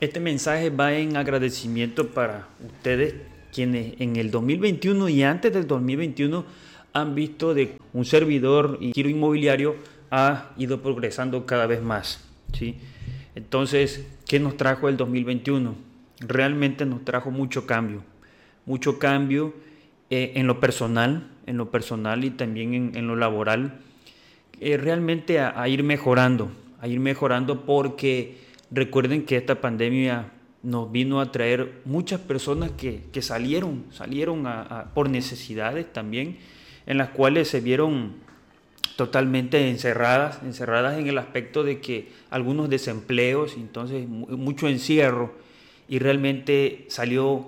Este mensaje va en agradecimiento para ustedes quienes en el 2021 y antes del 2021 han visto de un servidor y giro inmobiliario ha ido progresando cada vez más. ¿sí? Entonces, ¿qué nos trajo el 2021? Realmente nos trajo mucho cambio, mucho cambio eh, en lo personal, en lo personal y también en, lo laboral, eh, realmente a, ir mejorando, a ir mejorando porque recuerden que esta pandemia nos vino a traer muchas personas que, salieron, salieron por necesidades también, en las cuales se vieron totalmente encerradas, encerradas en el aspecto de que algunos desempleos, entonces mucho encierro, y realmente salió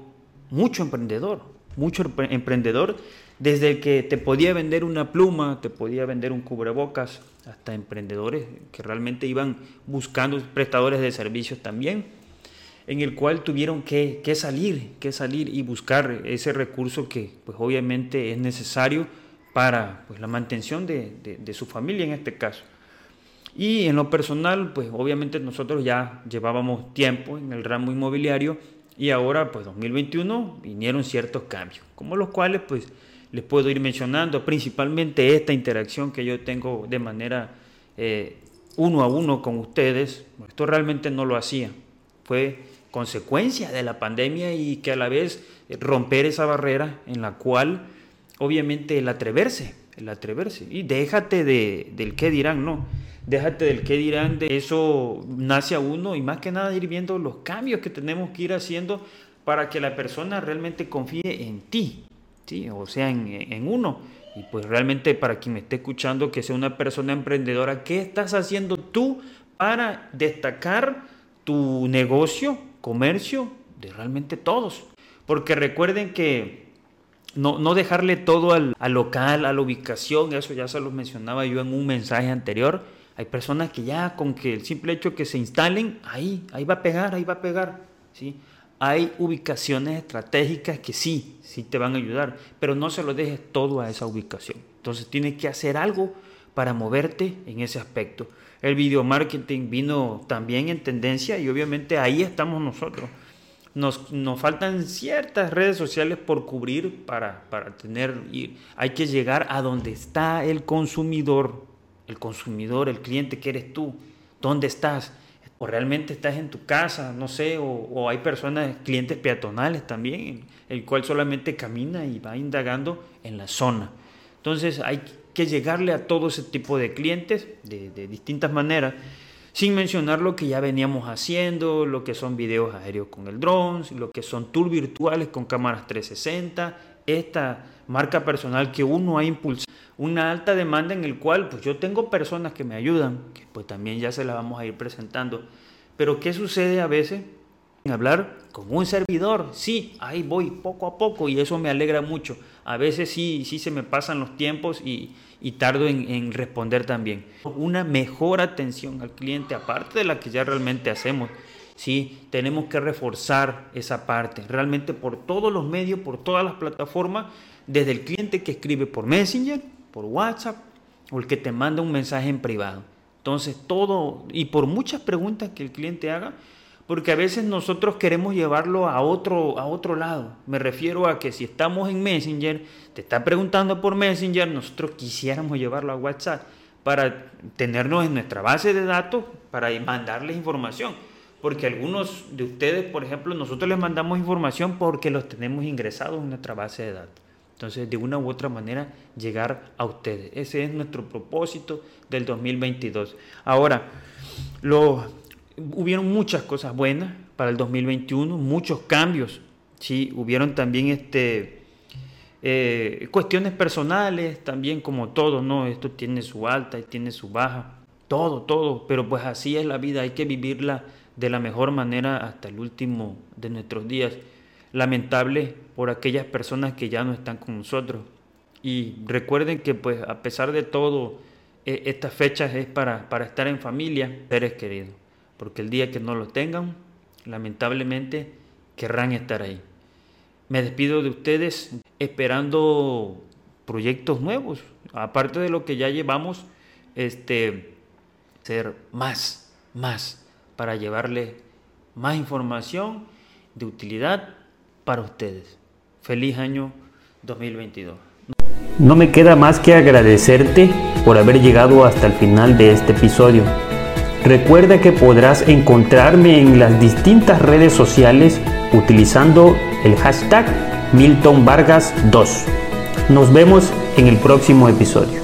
mucho emprendedor, mucho emprendedor, desde el que te podía vender una pluma, te podía vender un cubrebocas, hasta emprendedores que realmente iban buscando prestadores de servicios también, en el cual tuvieron que, salir, que salir y buscar ese recurso que pues obviamente es necesario para pues, la mantención de, su familia en este caso. Y en lo personal, pues obviamente nosotros ya llevábamos tiempo en el ramo inmobiliario y ahora, pues 2021, vinieron ciertos cambios, como los cuales pues les puedo ir mencionando, principalmente esta interacción que yo tengo de manera eh, uno a uno con ustedes. Esto realmente no lo hacía, fue consecuencia de la pandemia y que a la vez romper esa barrera en la cual obviamente el atreverse, el atreverse. Y déjate de, del qué dirán, no. Déjate del qué dirán, de eso nace a uno y más que nada ir viendo los cambios que tenemos que ir haciendo para que la persona realmente confíe en ti, ¿sí? o sea, en, en uno. Y pues realmente para quien me esté escuchando, que sea una persona emprendedora, ¿qué estás haciendo tú para destacar tu negocio, comercio, de realmente todos? Porque recuerden que no, dejarle todo al, local, a la ubicación, eso ya se lo mencionaba yo en un mensaje anterior. Hay personas que ya con que el simple hecho que se instalen, ahí, ahí va a pegar, ahí va a pegar. ¿sí? Hay ubicaciones estratégicas que sí, sí te van a ayudar, pero no se lo dejes todo a esa ubicación. Entonces tienes que hacer algo para moverte en ese aspecto. El video marketing vino también en tendencia y obviamente ahí estamos nosotros nos, faltan ciertas redes sociales por cubrir para, para tener, y hay que llegar a donde está el consumidor, el consumidor, el cliente que eres tú, dónde estás, o realmente estás en tu casa, no sé, o, hay personas, clientes peatonales también, el cual solamente camina y va indagando en la zona. Entonces hay que llegarle a todo ese tipo de clientes de, de distintas maneras sin mencionar lo que ya veníamos haciendo, lo que son videos aéreos con el drone, lo que son tours virtuales con cámaras 360, esta marca personal que uno ha impulsado, una alta demanda en el cual pues yo tengo personas que me ayudan, que pues también ya se las vamos a ir presentando. Pero ¿qué sucede a veces? Hablar con un servidor, sí, ahí voy poco a poco y eso me alegra mucho. A veces sí, sí se me pasan los tiempos y, y tardo en, responder también. Una mejor atención al cliente, aparte de la que ya realmente hacemos. Sí, tenemos que reforzar esa parte, realmente por todos los medios, por todas las plataformas, desde el cliente que escribe por Messenger, por WhatsApp o el que te manda un mensaje en privado. Entonces, todo, y por muchas preguntas que el cliente haga, porque a veces nosotros queremos llevarlo a otro, a otro lado. Me refiero a que si estamos en Messenger, te está preguntando por Messenger, nosotros quisiéramos llevarlo a WhatsApp para tenernos en nuestra base de datos, para mandarles información. Porque algunos de ustedes, por ejemplo, nosotros les mandamos información porque los tenemos ingresados en nuestra base de datos. Entonces, de una u otra manera, llegar a ustedes. Ese es nuestro propósito del 2022. Ahora, los hubieron muchas cosas buenas para el 2021, muchos cambios, ¿sí? Hubieron también este, eh, cuestiones personales, también como todo, ¿no? Esto tiene su alta y tiene su baja, todo, todo, pero pues así es la vida, hay que vivirla de la mejor manera hasta el último de nuestros días. Lamentable por aquellas personas que ya no están con nosotros. Y recuerden que pues a pesar de todo, e, estas fechas es para, para estar en familia, seres queridos porque el día que no lo tengan, lamentablemente querrán estar ahí. Me despido de ustedes esperando proyectos nuevos, aparte de lo que ya llevamos, este, ser más, más para llevarle más información de utilidad para ustedes. Feliz año 2022. No me queda más que agradecerte por haber llegado hasta el final de este episodio. Recuerda que podrás encontrarme en las distintas redes sociales utilizando el hashtag Milton Vargas 2. Nos vemos en el próximo episodio.